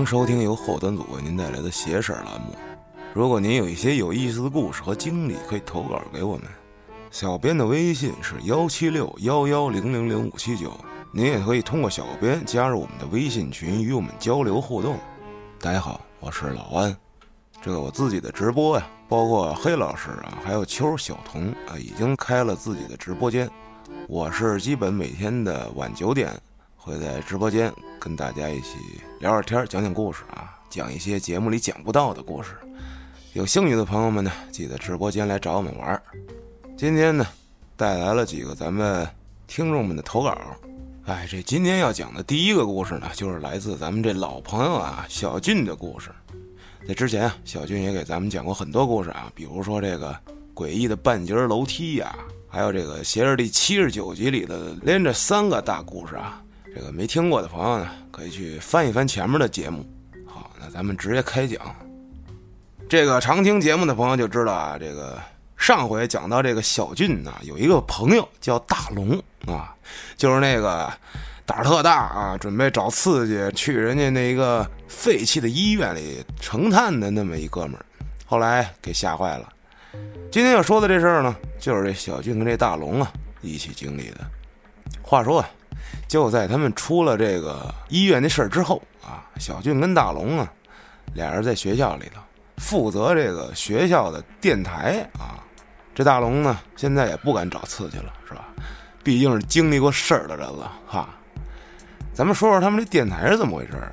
迎收听由后端组为您带来的“邪事”栏目。如果您有一些有意思的故事和经历，可以投稿给我们。小编的微信是幺七六幺幺零零零五七九，您也可以通过小编加入我们的微信群，与我们交流互动。大家好，我是老安。这个我自己的直播呀，包括黑老师啊，还有秋小童啊，已经开了自己的直播间。我是基本每天的晚九点会在直播间跟大家一起聊聊天，讲讲故事啊，讲一些节目里讲不到的故事。有兴趣的朋友们呢，记得直播间来找我们玩儿。今天呢，带来了几个咱们听众们的投稿。哎，这今天要讲的第一个故事呢，就是来自咱们这老朋友啊小俊的故事。在之前啊，小俊也给咱们讲过很多故事啊，比如说这个诡异的半截楼梯呀，还有这个邪事第七十九集里的连着三个大故事啊。这个没听过的朋友呢，可以去翻一翻前面的节目。好，那咱们直接开讲。这个常听节目的朋友就知道啊，这个上回讲到这个小俊呢，有一个朋友叫大龙啊，就是那个胆儿特大啊，准备找刺激去人家那一个废弃的医院里成探的那么一哥们儿，后来给吓坏了。今天要说的这事儿呢，就是这小俊跟这大龙啊一起经历的。话说啊，就在他们出了这个医院的事儿之后啊，小俊跟大龙啊俩人在学校里头。负责这个学校的电台啊，这大龙呢，现在也不敢找刺激了，是吧？毕竟是经历过事儿的人了哈。咱们说说他们这电台是怎么回事啊？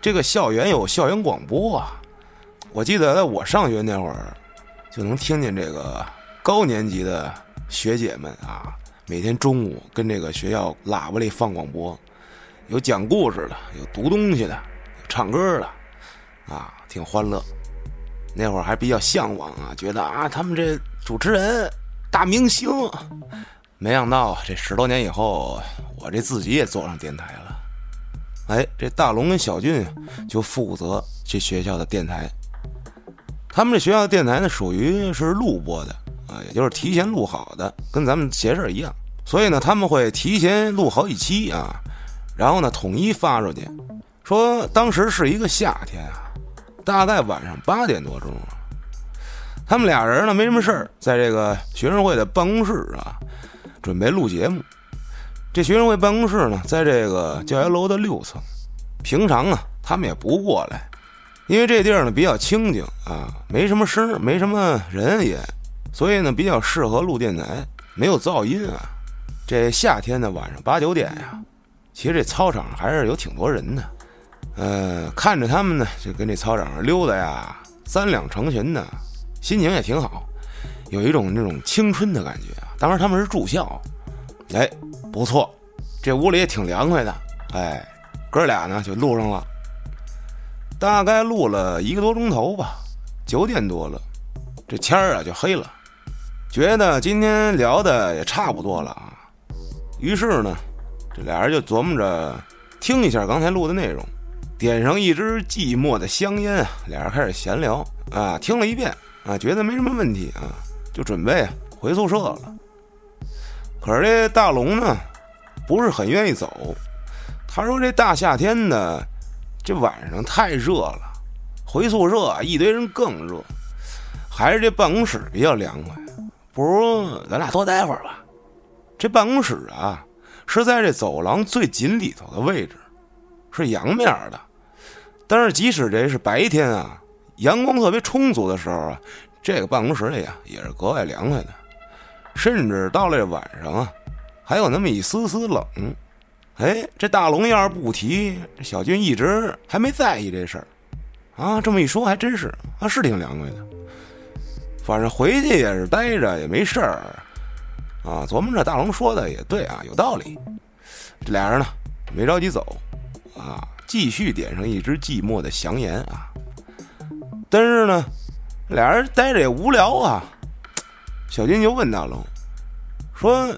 这个校园有校园广播啊，我记得在我上学那会儿，就能听见这个高年级的学姐们啊，每天中午跟这个学校喇叭里放广播，有讲故事的，有读东西的，有唱歌的，啊，挺欢乐。那会儿还比较向往啊，觉得啊，他们这主持人大明星。没想到这十多年以后，我这自己也坐上电台了。哎，这大龙跟小俊就负责这学校的电台。他们这学校的电台呢，属于是录播的啊，也就是提前录好的，跟咱们闲事儿一样。所以呢，他们会提前录好几期啊，然后呢，统一发出去。说当时是一个夏天啊。大概晚上八点多钟，他们俩人呢没什么事儿，在这个学生会的办公室啊，准备录节目。这学生会办公室呢，在这个教学楼的六层。平常啊，他们也不过来，因为这地儿呢比较清静啊，没什么声，没什么人也，所以呢比较适合录电台，没有噪音啊。这夏天的晚上八九点呀，其实这操场还是有挺多人的。呃，看着他们呢，就跟这操场上溜达呀，三两成群的，心情也挺好，有一种那种青春的感觉啊。当时他们是住校，哎，不错，这屋里也挺凉快的，哎，哥俩呢就录上了，大概录了一个多钟头吧，九点多了，这天儿啊就黑了，觉得今天聊的也差不多了啊，于是呢，这俩人就琢磨着听一下刚才录的内容。点上一支寂寞的香烟啊，俩人开始闲聊啊，听了一遍啊，觉得没什么问题啊，就准备回宿舍了。可是这大龙呢，不是很愿意走。他说：“这大夏天的，这晚上太热了，回宿舍一堆人更热，还是这办公室比较凉快，不如咱俩多待会儿吧。”这办公室啊，是在这走廊最紧里头的位置，是阳面的。但是，即使这是白天啊，阳光特别充足的时候啊，这个办公室里啊也是格外凉快的。甚至到了这晚上啊，还有那么一丝丝冷。哎，这大龙要是不提，小军一直还没在意这事儿啊。这么一说，还真是啊，是挺凉快的。反正回去也是待着也没事儿啊。琢磨着大龙说的也对啊，有道理。这俩人呢，没着急走啊。继续点上一支寂寞的香烟啊！但是呢，俩人待着也无聊啊。小金就问大龙说：“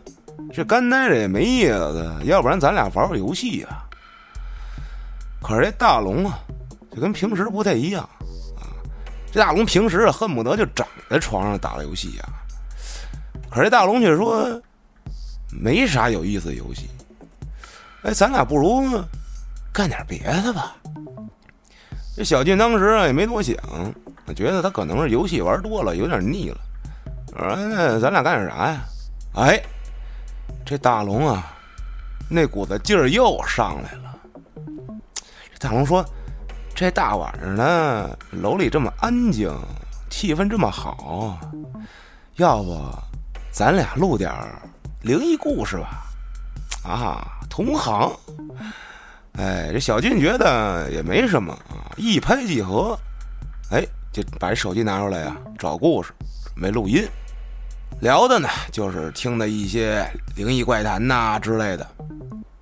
这干待着也没意思，要不然咱俩玩玩游戏啊？”可是这大龙啊，就跟平时不太一样。这大龙平时恨不得就长在床上打游戏呀。可是这大龙却说：“没啥有意思的游戏。”哎，咱俩不如……干点别的吧，这小俊当时啊也没多想，觉得他可能是游戏玩多了，有点腻了。说：“那咱俩干点啥呀？”哎，这大龙啊，那股子劲儿又上来了。这大龙说：“这大晚上的，楼里这么安静，气氛这么好，要不咱俩录点灵异故事吧？”啊，同行。哎，这小俊觉得也没什么啊，一拍即合，哎，就把手机拿出来呀，找故事，准备录音。聊的呢，就是听的一些灵异怪谈呐之类的。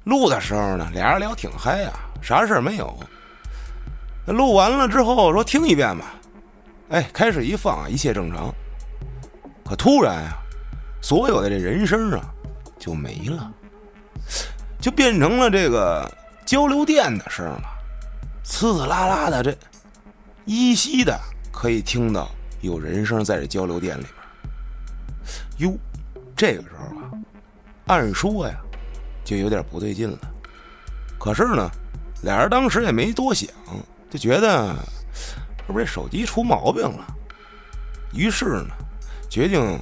录的时候呢，俩人聊挺嗨啊，啥事儿没有。录完了之后说听一遍吧，哎，开始一放，一切正常。可突然啊，所有的这人声啊就没了，就变成了这个。交流电的声了，呲呲啦啦的，这依稀的可以听到有人声在这交流电里边。哟，这个时候啊，按说呀，就有点不对劲了。可是呢，俩人当时也没多想，就觉得是不是这手机出毛病了？于是呢，决定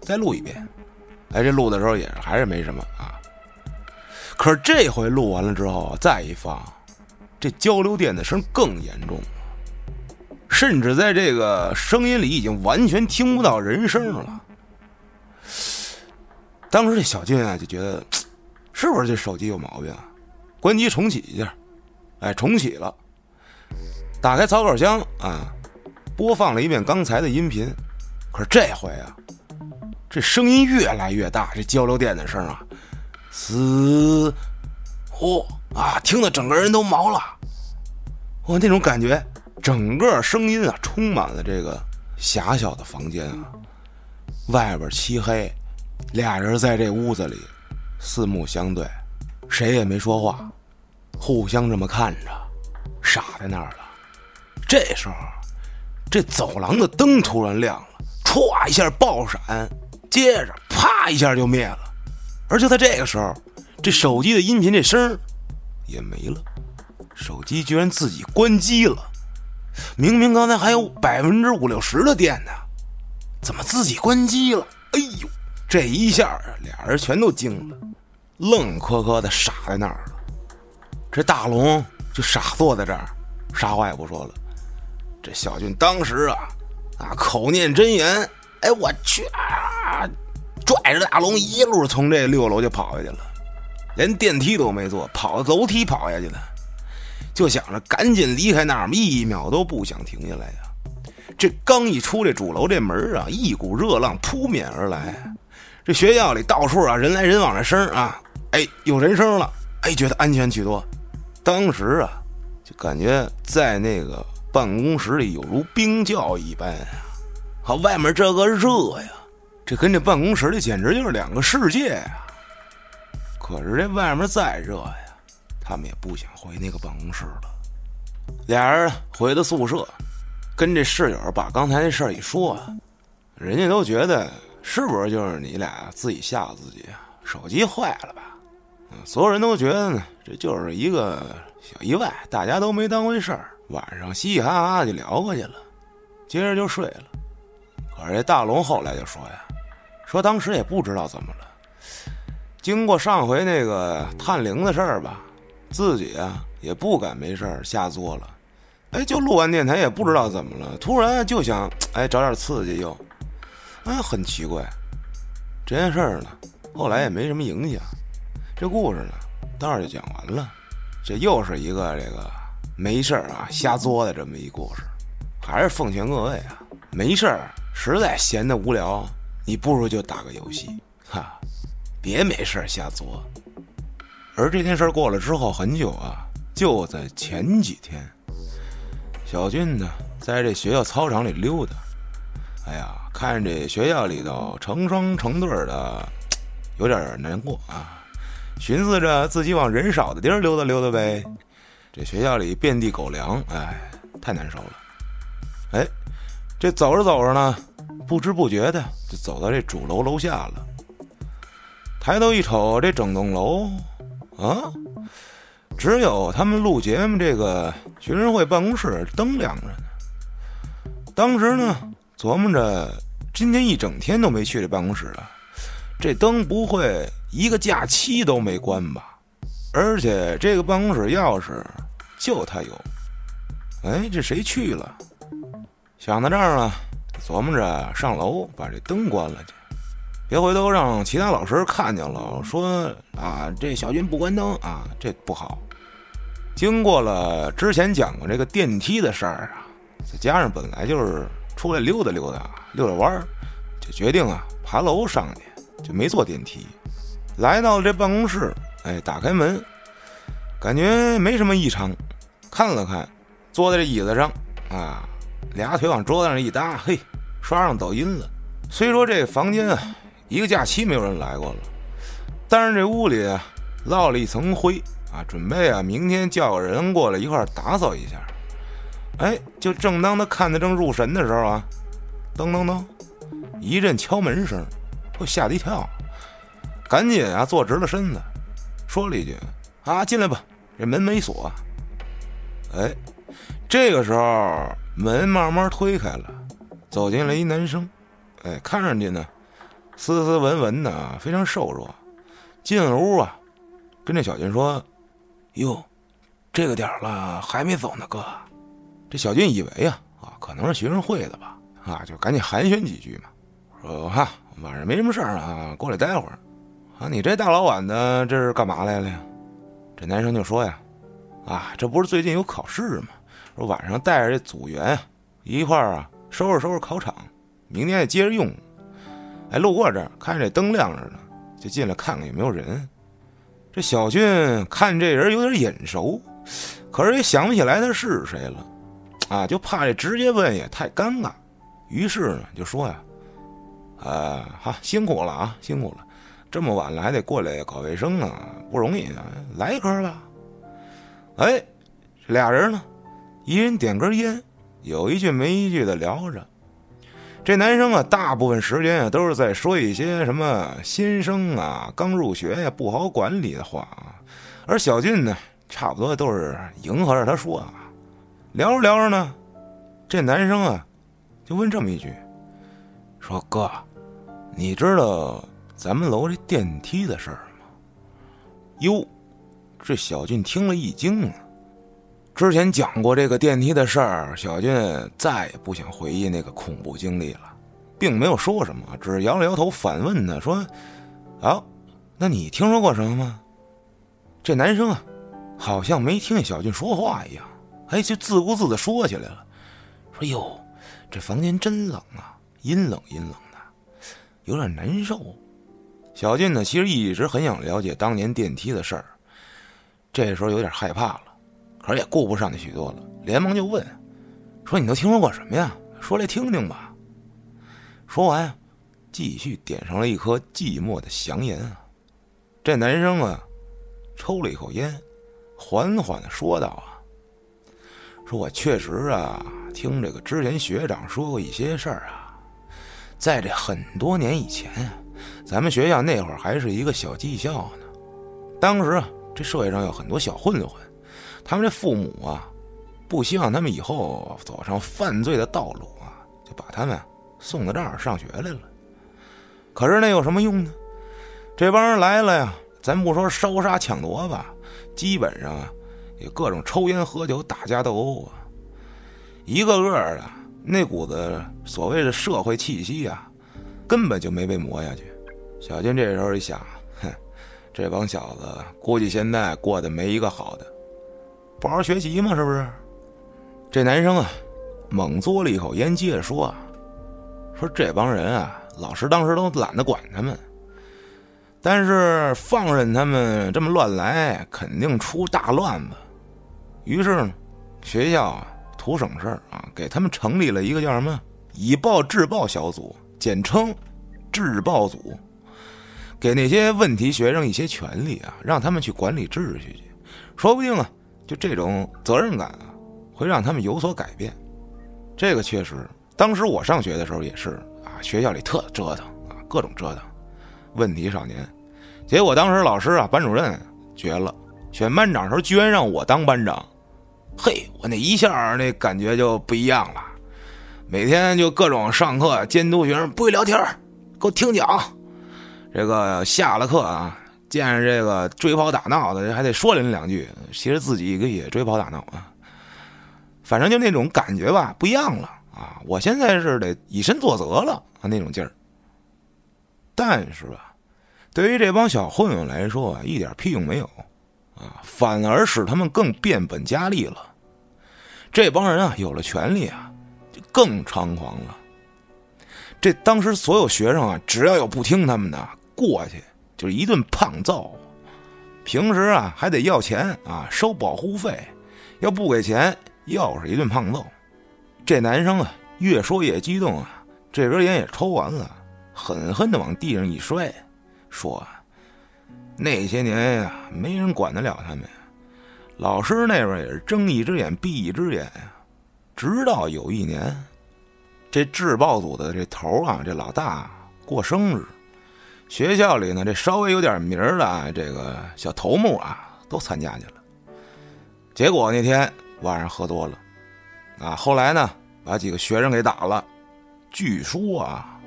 再录一遍。哎，这录的时候也还是没什么啊。可是这回录完了之后，再一放，这交流电的声更严重了，甚至在这个声音里已经完全听不到人声了。当时这小俊啊就觉得，是不是这手机有毛病？啊关机重启一下，哎，重启了，打开草稿箱啊，播放了一遍刚才的音频。可是这回啊，这声音越来越大，这交流电的声啊。嘶，呼啊！听得整个人都毛了。我那种感觉，整个声音啊，充满了这个狭小的房间啊。外边漆黑，俩人在这屋子里四目相对，谁也没说话，互相这么看着，傻在那儿了。这时候，这走廊的灯突然亮了，歘一下爆闪，接着啪一下就灭了。而就在这个时候，这手机的音频这声也没了，手机居然自己关机了。明明刚才还有百分之五六十的电呢，怎么自己关机了？哎呦，这一下，俩人全都惊了，愣磕磕的傻在那儿了。这大龙就傻坐在这儿，啥话也不说了。这小俊当时啊啊口念真言，哎我去啊！拽着大龙一路从这六楼就跑下去了，连电梯都没坐，跑楼梯跑下去了，就想着赶紧离开那儿，一秒都不想停下来呀。这刚一出这主楼这门啊，一股热浪扑面而来，这学校里到处啊人来人往的声啊，哎有人声了，哎觉得安全许多。当时啊就感觉在那个办公室里有如冰窖一般啊，好外面这个热呀。这跟这办公室里简直就是两个世界呀！可是这外面再热呀，他们也不想回那个办公室了。俩人回到宿舍，跟这室友把刚才那事儿一说，人家都觉得是不是就是你俩自己吓自己，手机坏了吧？所有人都觉得呢，这就是一个小意外，大家都没当回事儿。晚上嘻嘻哈哈就聊过去了，接着就睡了。可是这大龙后来就说呀。说当时也不知道怎么了，经过上回那个探灵的事儿吧，自己啊也不敢没事儿瞎作了。哎，就录完电台也不知道怎么了，突然就想哎找点刺激又，哎很奇怪。这件事儿呢，后来也没什么影响。这故事呢，到这就讲完了。这又是一个这个没事儿啊瞎作的这么一故事。还是奉劝各位啊，没事儿实在闲的无聊。你不如就打个游戏，哈，别没事儿瞎作。而这件事儿过了之后很久啊，就在前几天，小俊呢在这学校操场里溜达，哎呀，看这学校里头成双成对的，有点难过啊。寻思着自己往人少的地儿溜达溜达呗。这学校里遍地狗粮，哎，太难受了。哎，这走着走着呢。不知不觉的就走到这主楼楼下了。抬头一瞅，这整栋楼啊，只有他们录节目这个学生会办公室灯亮着呢。当时呢，琢磨着今天一整天都没去这办公室啊，这灯不会一个假期都没关吧？而且这个办公室钥匙就他有。哎，这谁去了？想到这儿啊，琢磨着上楼把这灯关了去，别回头让其他老师看见了，说啊这小军不关灯啊，这不好。经过了之前讲过这个电梯的事儿啊，再加上本来就是出来溜达溜达、溜达弯儿，就决定啊爬楼上去，就没坐电梯。来到这办公室，哎，打开门，感觉没什么异常，看了看，坐在这椅子上啊，俩腿往桌子上一搭，嘿，刷上抖音了。虽说这房间啊，一个假期没有人来过了，但是这屋里啊，落了一层灰。啊，准备啊，明天叫个人过来一块打扫一下。哎，就正当他看得正入神的时候啊，噔噔噔，一阵敲门声，我吓了一跳，赶紧啊坐直了身子，说了一句：“啊，进来吧，这门没锁。”哎，这个时候门慢慢推开了，走进来一男生，哎，看上去呢斯斯文文的，非常瘦弱。进了屋啊，跟这小军说。哟，这个点了还没走呢，哥。这小俊以为呀，啊，可能是学生会的吧，啊，就赶紧寒暄几句嘛，说哈，晚上没什么事儿啊，过来待会儿。啊，你这大老晚的，这是干嘛来了呀？这男生就说呀，啊，这不是最近有考试吗？说晚上带着这组员一块儿啊，收拾收拾考场，明天再接着用。哎，路过这儿，看这灯亮着呢，就进来看看有没有人。这小俊看这人有点眼熟，可是也想不起来他是谁了，啊，就怕这直接问也太尴尬，于是呢就说呀：“啊，好辛苦了啊，辛苦了，这么晚了还得过来搞卫生啊，不容易啊，来一根吧。”哎，俩人呢，一人点根烟，有一句没一句的聊着。这男生啊，大部分时间啊都是在说一些什么新生啊、刚入学呀不好管理的话啊，而小俊呢，差不多都是迎合着他说啊。聊着聊着呢，这男生啊就问这么一句：“说哥，你知道咱们楼这电梯的事儿吗？”哟，这小俊听了一惊啊。之前讲过这个电梯的事儿，小俊再也不想回忆那个恐怖经历了，并没有说什么，只是摇了摇头，反问他说：“啊，那你听说过什么吗？”这男生啊，好像没听见小俊说话一样，哎，就自顾自的说起来了，说：“哟，这房间真冷啊，阴冷阴冷的，有点难受。”小俊呢，其实一直很想了解当年电梯的事儿，这时候有点害怕了。可是也顾不上那许多了，连忙就问：“说你都听说过什么呀？说来听听吧。”说完，继续点上了一颗寂寞的祥烟。这男生啊，抽了一口烟，缓缓的说道：“啊，说我确实啊，听这个之前学长说过一些事儿啊，在这很多年以前啊，咱们学校那会儿还是一个小技校呢。当时啊，这社会上有很多小混混。”他们这父母啊，不希望他们以后走上犯罪的道路啊，就把他们送到这儿上学来了。可是那有什么用呢？这帮人来了呀，咱不说烧杀抢夺吧，基本上啊，也各种抽烟喝酒、打架斗殴啊，一个个的那股子所谓的社会气息啊，根本就没被磨下去。小金这时候一想，哼，这帮小子估计现在过得没一个好的。不好好学习嘛，是不是？这男生啊，猛嘬了一口烟，接着说：“说这帮人啊，老师当时都懒得管他们，但是放任他们这么乱来，肯定出大乱子。于是呢，学校啊，图省事儿啊，给他们成立了一个叫什么‘以暴制暴小组’，简称‘制暴组’，给那些问题学生一些权利啊，让他们去管理秩序去，说不定啊。”就这种责任感啊，会让他们有所改变。这个确实，当时我上学的时候也是啊，学校里特折腾啊，各种折腾，问题少年。结果当时老师啊，班主任绝了选班长时候居然让我当班长，嘿，我那一下那感觉就不一样了。每天就各种上课监督学生，不会聊天给我听讲。这个下了课啊，见着这个追跑打闹的，还得说人两句。其实自己也追跑打闹啊，反正就那种感觉吧，不一样了啊。我现在是得以身作则了啊，那种劲儿。但是吧，对于这帮小混混来说啊，一点屁用没有啊，反而使他们更变本加厉了。这帮人啊，有了权利啊。就更猖狂了。这当时所有学生啊，只要有不听他们的，过去就是一顿胖揍。平时啊，还得要钱啊，收保护费。要不给钱，又是一顿胖揍。这男生啊，越说越激动啊，这根烟也抽完了，狠狠的往地上一摔，说：“那些年呀，没人管得了他们。老师那边也是睁一只眼闭一只眼呀。”直到有一年，这制暴组的这头啊，这老大过生日，学校里呢这稍微有点名的啊这个小头目啊都参加去了。结果那天晚上喝多了，啊，后来呢把几个学生给打了，据说啊，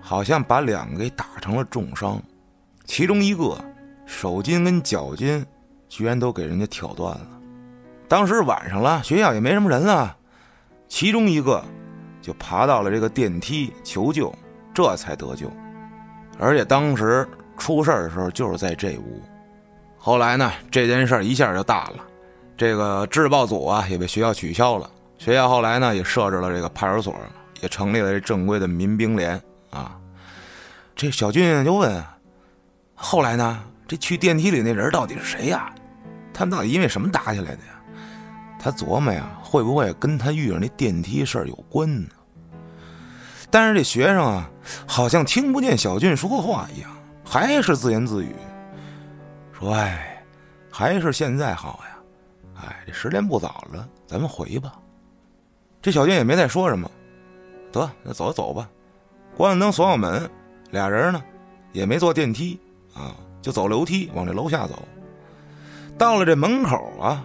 好像把两个给打成了重伤，其中一个手筋跟脚筋居然都给人家挑断了。当时晚上了，学校也没什么人了。其中一个就爬到了这个电梯求救，这才得救。而且当时出事儿的时候就是在这屋。后来呢，这件事儿一下就大了，这个制暴组啊也被学校取消了。学校后来呢也设置了这个派出所，也成立了这正规的民兵连啊。这小俊就问：后来呢？这去电梯里那人到底是谁呀？他们到底因为什么打起来的呀？他琢磨呀，会不会跟他遇上那电梯事儿有关呢？但是这学生啊，好像听不见小俊说话一样，还是自言自语，说：“哎，还是现在好呀，哎，这时间不早了，咱们回吧。”这小俊也没再说什么，得，那走走吧。关了灯，锁好门，俩人呢，也没坐电梯啊，就走楼梯往这楼下走。到了这门口啊。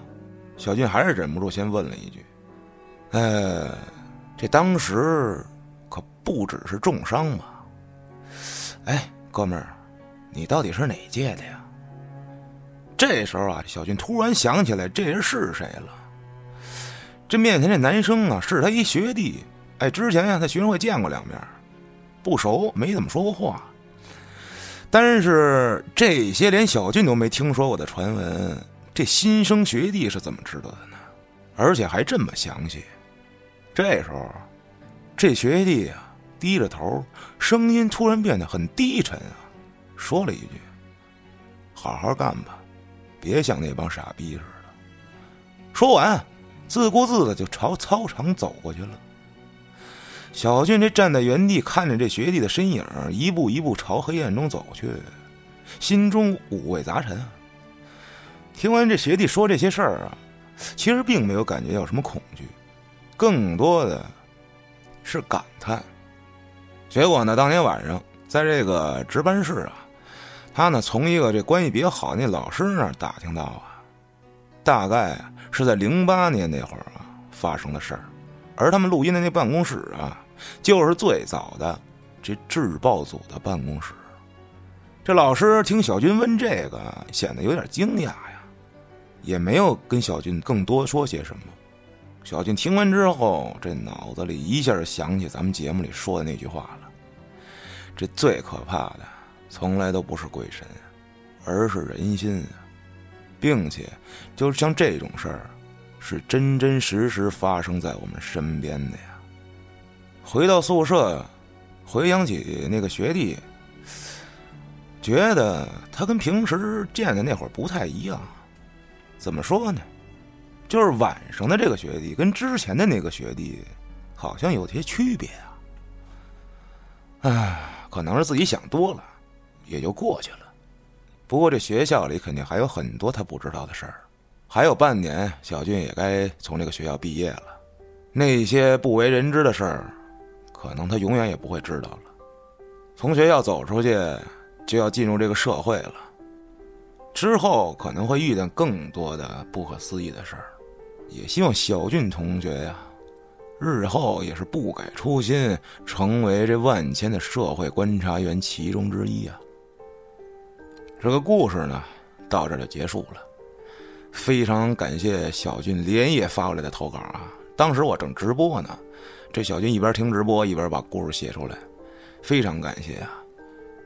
小俊还是忍不住先问了一句：“呃，这当时不只是重伤吧？哎，哥们儿，你到底是哪届的呀？”这时候啊，小俊突然想起来这人是谁了。这面前这男生啊，是他一学弟。哎，之前呀，在学生会见过两面，不熟，没怎么说过话。但是这些连小俊都没听说过的传闻。这新生学弟是怎么知道的呢？而且还这么详细。这时候，这学弟啊低着头，声音突然变得很低沉啊，说了一句：“好好干吧，别像那帮傻逼似的。”说完，自顾自的就朝操场走过去了。小俊这站在原地，看着这学弟的身影一步一步朝黑暗中走去，心中五味杂陈。听完这学弟说这些事儿啊，其实并没有感觉到什么恐惧，更多的是感叹。结果呢，当天晚上在这个值班室啊，他呢从一个这关系比较好那老师那儿打听到啊，大概是在零八年那会儿啊发生的事儿，而他们录音的那办公室啊，就是最早的这制暴组的办公室。这老师听小军问这个，显得有点惊讶呀。也没有跟小军更多说些什么。小军听完之后，这脑子里一下就想起咱们节目里说的那句话了：这最可怕的，从来都不是鬼神，而是人心啊！并且，就是像这种事儿，是真真实实发生在我们身边的呀。回到宿舍，回想起那个学弟，觉得他跟平时见的那会儿不太一样。怎么说呢？就是晚上的这个学弟跟之前的那个学弟，好像有些区别啊。唉，可能是自己想多了，也就过去了。不过这学校里肯定还有很多他不知道的事儿。还有半年，小俊也该从这个学校毕业了。那些不为人知的事儿，可能他永远也不会知道了。从学校走出去，就要进入这个社会了。之后可能会遇见更多的不可思议的事儿。也希望小俊同学呀，日后也是不改初心，成为这万千的社会观察员其中之一啊。这个故事呢，到这就结束了。非常感谢小俊连夜发过来的投稿啊！当时我正直播呢，这小俊一边听直播一边把故事写出来，非常感谢啊！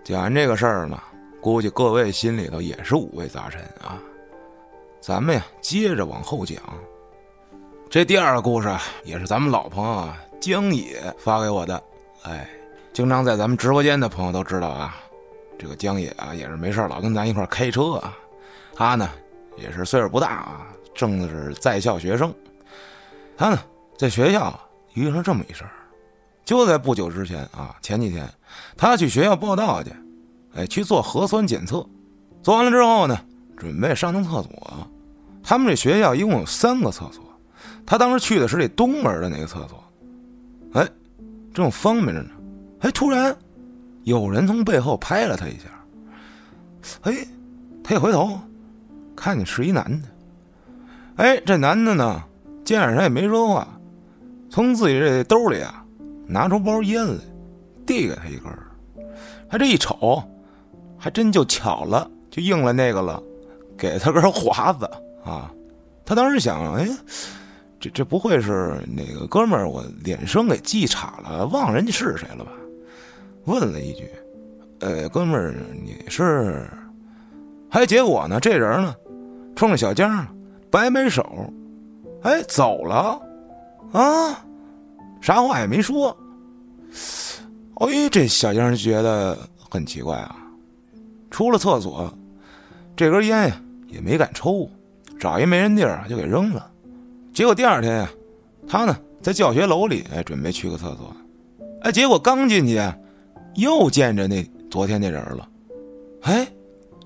讲完这个事儿呢，估计各位心里头也是五味杂陈啊。咱们呀，接着往后讲。这第二个故事也是咱们老朋友啊江野发给我的，哎，经常在咱们直播间的朋友都知道啊，这个江野啊也是没事老跟咱一块开车啊，他呢。也是岁数不大啊，正是在校学生。他呢，在学校遇上这么一事儿，就在不久之前啊，前几天，他去学校报道去，哎，去做核酸检测，做完了之后呢，准备上趟厕所。他们这学校一共有三个厕所，他当时去的是这东门的那个厕所。哎，正方便着呢，哎，突然有人从背后拍了他一下。哎，他一回头。看见是一男的，哎，这男的呢，见着他也没说话，从自己这兜里啊拿出包烟来，递给他一根儿。他这一瞅，还真就巧了，就应了那个了，给他根华子啊。他当时想，哎，这这不会是哪个哥们儿我脸生给记岔了，忘人家是谁了吧？问了一句，呃，哥们儿你是？还结果呢，这人呢？冲着小江摆摆手，哎，走了，啊，啥话也没说。哎，这小江觉得很奇怪啊。出了厕所，这根烟呀也没敢抽，找一没人地儿就给扔了。结果第二天呀，他呢在教学楼里哎准备去个厕所，哎，结果刚进去啊又见着那昨天那人了，哎。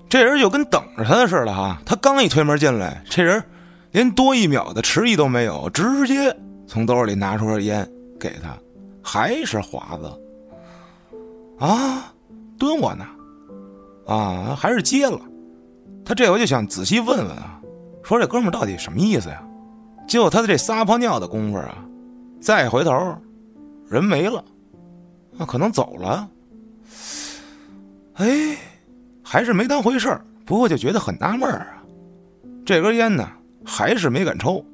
这人就跟等着他的似的哈，他刚一推门进来，这人连多一秒的迟疑都没有，直接从兜里拿出根烟给他，还是华子啊，蹲我呢，啊，还是接了。他这回就想仔细问问啊，说这哥们到底什么意思呀？就他这撒泡尿的功夫啊，再回头，人没了，那可能走了。哎。还是没当回事儿，不过就觉得很纳闷儿啊。这根烟呢，还是没敢抽。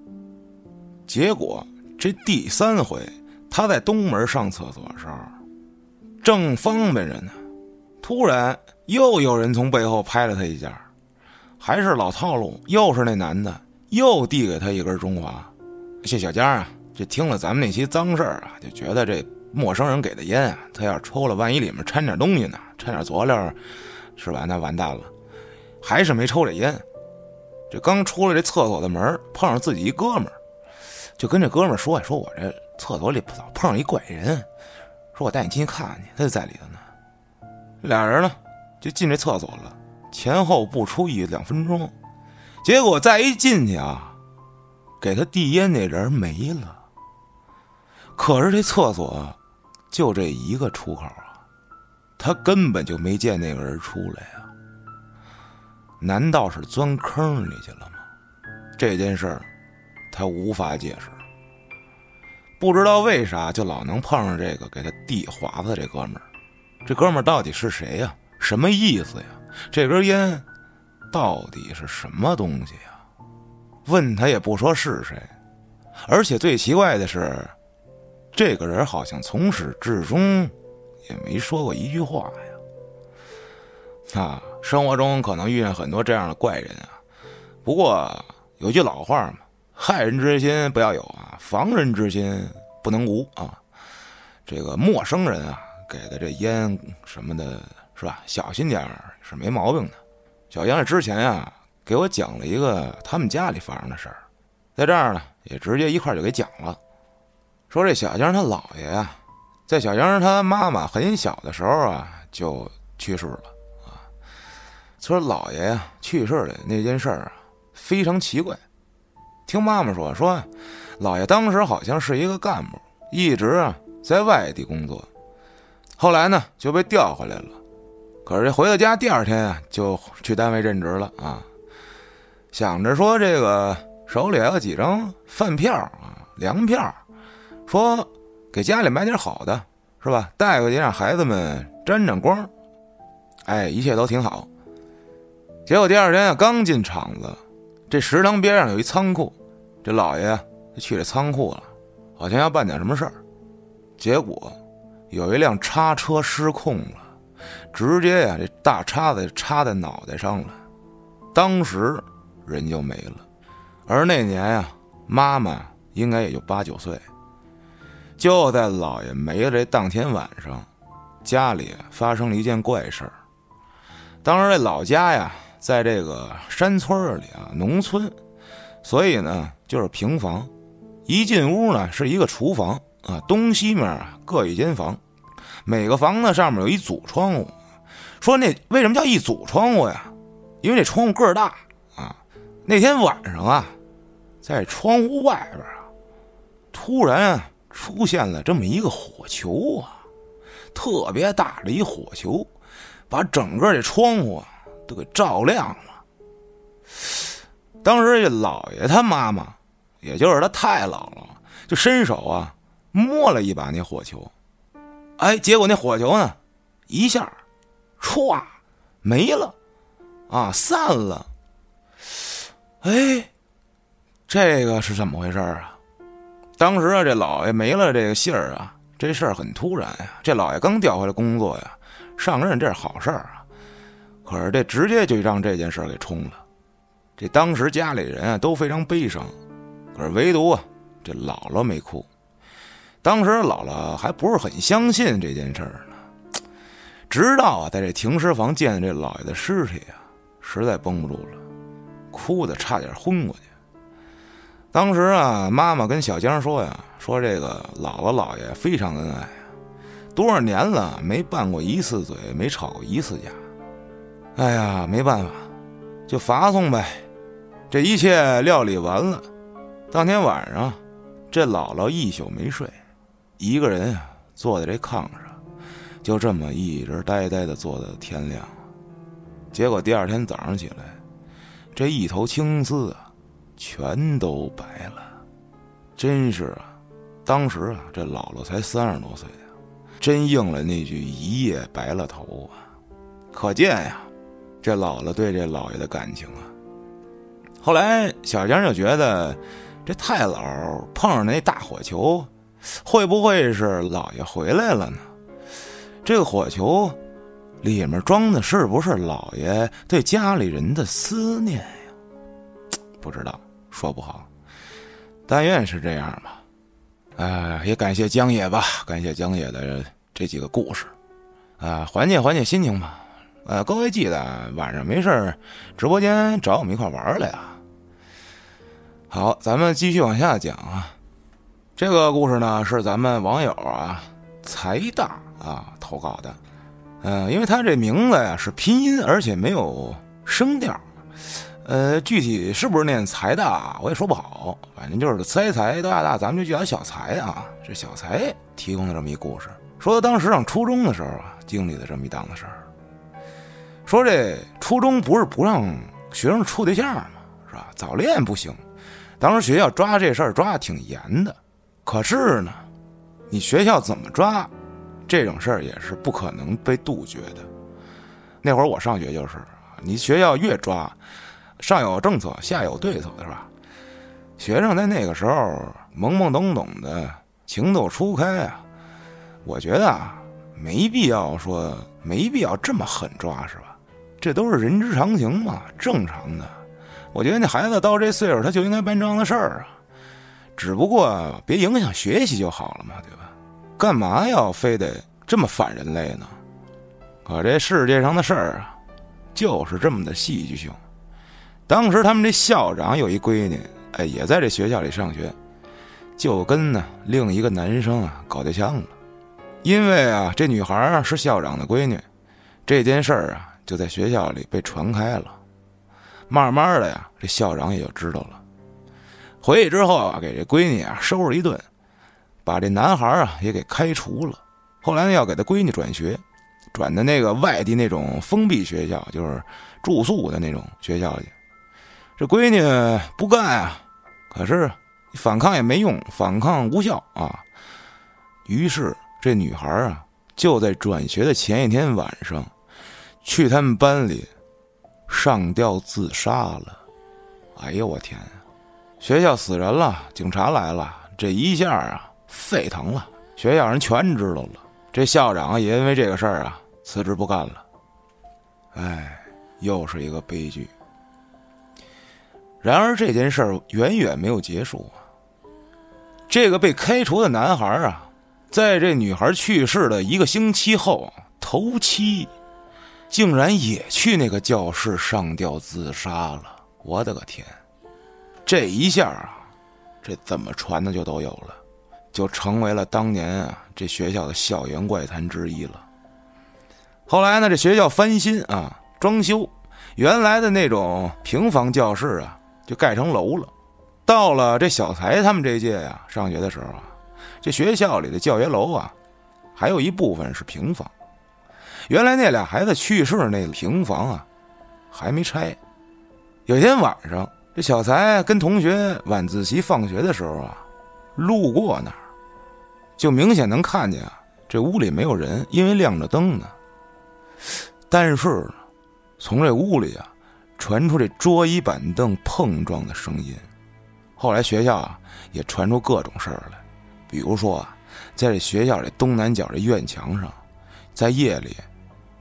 结果这第三回，他在东门上厕所的时候，正方便着呢，突然又有人从背后拍了他一下，还是老套路，又是那男的，又递给他一根中华。谢小江啊，这听了咱们那些脏事儿啊，就觉得这陌生人给的烟啊，他要是抽了，万一里面掺点东西呢，掺点佐料。是吧？那完蛋了，还是没抽这烟。这刚出了这厕所的门，碰上自己一哥们儿，就跟这哥们儿说：“说我这厕所里老碰上一怪人，说我带你进去看看去。”他就在里头呢。俩人呢就进这厕所了，前后不出一两分钟，结果再一进去啊，给他递烟那人没了。可是这厕所就这一个出口啊。他根本就没见那个人出来呀，难道是钻坑里去了吗？这件事儿，他无法解释。不知道为啥就老能碰上这个给他递华子这哥们儿，这哥们儿到底是谁呀？什么意思呀？这根烟到底是什么东西啊？问他也不说是谁，而且最奇怪的是，这个人好像从始至终。也没说过一句话呀，啊，生活中可能遇见很多这样的怪人啊。不过有句老话嘛，害人之心不要有啊，防人之心不能无啊。这个陌生人啊给的这烟什么的，是吧？小心点是没毛病的。小杨之前啊给我讲了一个他们家里发生的事儿，在这儿呢也直接一块就给讲了，说这小江他姥爷啊。在小杨他妈妈很小的时候啊，就去世了啊。说姥爷呀去世的那件事儿啊，非常奇怪。听妈妈说，说姥爷当时好像是一个干部，一直啊在外地工作，后来呢就被调回来了。可是回到家第二天啊，就去单位任职了啊，想着说这个手里还有几张饭票啊、粮票，说给家里买点好的，是吧？带回去让孩子们沾沾光。哎，一切都挺好。结果第二天啊，刚进厂子，这食堂边上有一仓库，这老爷就去这仓库了，好像要办点什么事儿。结果有一辆叉车失控了。直接呀，这大叉子插在脑袋上了，当时人就没了。而那年呀，妈妈应该也就八九岁。就在姥爷没了这当天晚上，家里发生了一件怪事儿。当时这老家呀，在这个山村里啊，农村，所以呢就是平房。一进屋呢是一个厨房啊，东西面啊各一间房，每个房子上面有一组窗户。说那为什么叫一组窗户呀？因为这窗户个儿大啊。那天晚上啊，在窗户外边啊，突然出现了这么一个火球啊，特别大的一火球，把整个这窗户啊都给照亮了。当时这老爷他妈妈，也就是他太姥姥，就伸手啊摸了一把那火球，哎，结果那火球呢，一下。歘，没了，啊，散了。哎，这个是怎么回事啊？当时啊，这老爷没了这个信儿啊，这事儿很突然呀。这老爷刚调回来工作呀，上任这是好事儿啊。可是这直接就让这件事儿给冲了。这当时家里人啊都非常悲伤，可是唯独啊这姥姥没哭。当时姥姥还不是很相信这件事儿呢。直到啊，在这停尸房见这老爷的尸体啊，实在绷不住了，哭的差点昏过去。当时啊，妈妈跟小江说呀：“说这个姥姥姥爷非常恩爱，多少年了没拌过一次嘴，没吵过一次架。哎呀，没办法，就罚送呗。这一切料理完了，当天晚上，这姥姥一宿没睡，一个人啊坐在这炕上。”就这么一直呆呆的坐到天亮，结果第二天早上起来，这一头青丝啊，全都白了。真是啊，当时啊，这姥姥才三十多岁啊，真应了那句“一夜白了头”啊。可见呀，这姥姥对这老爷的感情啊。后来小江就觉得，这太姥碰上那大火球，会不会是老爷回来了呢？这个火球里面装的是不是老爷对家里人的思念呀？不知道，说不好。但愿是这样吧。哎，也感谢江爷吧，感谢江爷的这几个故事，啊，缓解缓解心情吧。呃，各位记得晚上没事直播间找我们一块玩来啊。好，咱们继续往下讲啊。这个故事呢是咱们网友啊财大。啊，投稿的，嗯，因为他这名字呀是拼音，而且没有声调，呃，具体是不是念财大，我也说不好，反正就是财财大大，咱们就叫他小财啊。这小财提供的这么一故事，说他当时上初中的时候啊，经历了这么一档子事儿。说这初中不是不让学生处对象吗？是吧？早恋不行，当时学校抓这事儿抓的挺严的。可是呢，你学校怎么抓？这种事儿也是不可能被杜绝的。那会儿我上学就是，你学校越抓，上有政策，下有对策，是吧？学生在那个时候懵懵懂懂的，情窦初开啊，我觉得啊，没必要说，没必要这么狠抓，是吧？这都是人之常情嘛，正常的。我觉得那孩子到这岁数，他就应该办这样的事儿啊，只不过别影响学习就好了嘛，对吧？干嘛要非得这么反人类呢？可这世界上的事儿啊，就是这么的戏剧性。当时他们这校长有一闺女，哎，也在这学校里上学，就跟呢另一个男生啊搞对象了。因为啊，这女孩是校长的闺女，这件事儿啊就在学校里被传开了。慢慢的呀，这校长也就知道了。回去之后啊，给这闺女啊收拾一顿。把这男孩啊也给开除了，后来呢要给他闺女转学，转的那个外地那种封闭学校，就是住宿的那种学校去。这闺女不干啊，可是反抗也没用，反抗无效啊。于是这女孩啊，就在转学的前一天晚上，去他们班里上吊自杀了。哎呦我天！学校死人了，警察来了，这一下啊，沸腾了，学校人全知道了。这校长也因为这个事儿啊辞职不干了。哎，又是一个悲剧。然而这件事儿远远没有结束啊。这个被开除的男孩啊，在这女孩去世的一个星期后，头七，竟然也去那个教室上吊自杀了。我的个天！这一下啊，这怎么传的就都有了，就成为了当年啊这学校的校园怪谈之一了。后来呢，这学校翻新啊，装修，原来的那种平房教室啊，就盖成楼了。到了这小才他们这届呀，上学的时候啊，这学校里的教学楼啊，还有一部分是平房。原来那俩孩子去世那平房啊，还没拆。有天晚上。这小才跟同学晚自习放学的时候啊，路过那儿，就明显能看见啊，这屋里没有人，因为亮着灯呢。但是，从这屋里啊，传出这桌椅板凳碰撞的声音。后来学校啊，也传出各种事儿来，比如说啊，在这学校这东南角这院墙上，在夜里，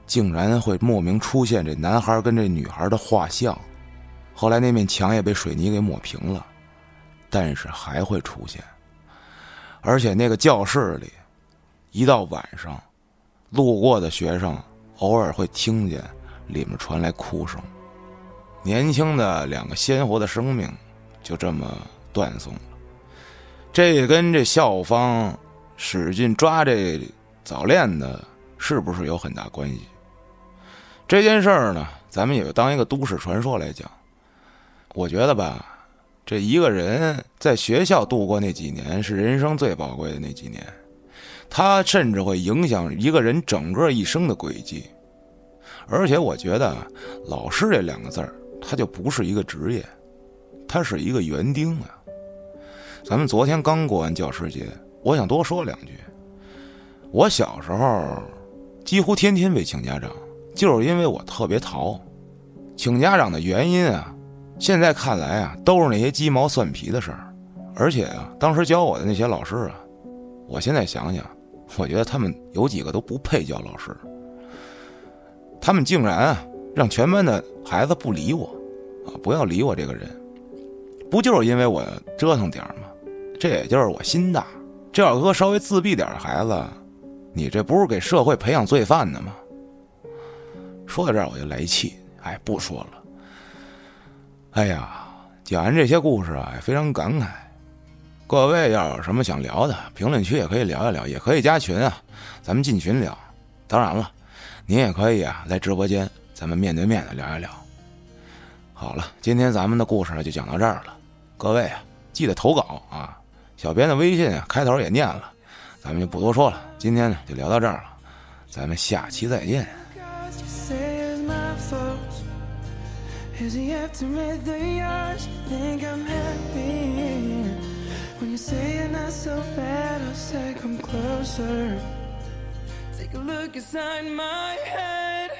竟然会莫名出现这男孩跟这女孩的画像。后来那面墙也被水泥给抹平了，但是还会出现。而且那个教室里，一到晚上，路过的学生偶尔会听见里面传来哭声。年轻的两个鲜活的生命就这么断送了。这也跟这校方使劲抓这早恋的，是不是有很大关系？这件事儿呢，咱们也当一个都市传说来讲。我觉得吧，这一个人在学校度过那几年是人生最宝贵的那几年，他甚至会影响一个人整个一生的轨迹。而且我觉得“老师”这两个字儿，他就不是一个职业，他是一个园丁啊。咱们昨天刚过完教师节，我想多说两句。我小时候几乎天天被请家长，就是因为我特别淘。请家长的原因啊。现在看来啊，都是那些鸡毛蒜皮的事儿，而且啊，当时教我的那些老师啊，我现在想想，我觉得他们有几个都不配教老师。他们竟然啊，让全班的孩子不理我，啊，不要理我这个人，不就是因为我折腾点儿吗？这也就是我心大。这要搁稍微自闭点的孩子，你这不是给社会培养罪犯呢吗？说到这儿我就来气，哎，不说了。哎呀，讲完这些故事啊，也非常感慨。各位要有什么想聊的，评论区也可以聊一聊，也可以加群啊，咱们进群聊。当然了，您也可以啊，来直播间，咱们面对面的聊一聊。好了，今天咱们的故事就讲到这儿了。各位啊，记得投稿啊，小编的微信啊，开头也念了，咱们就不多说了。今天呢，就聊到这儿了，咱们下期再见。Is he after me? The yours? Think I'm happy. When you say you're not so bad I'll say come closer. Take a look inside my head.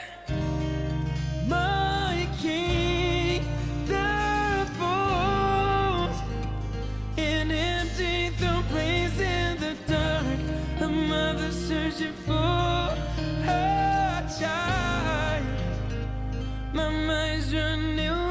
My king The falls An empty throne place in the dark. A mother searching for her child My mind's running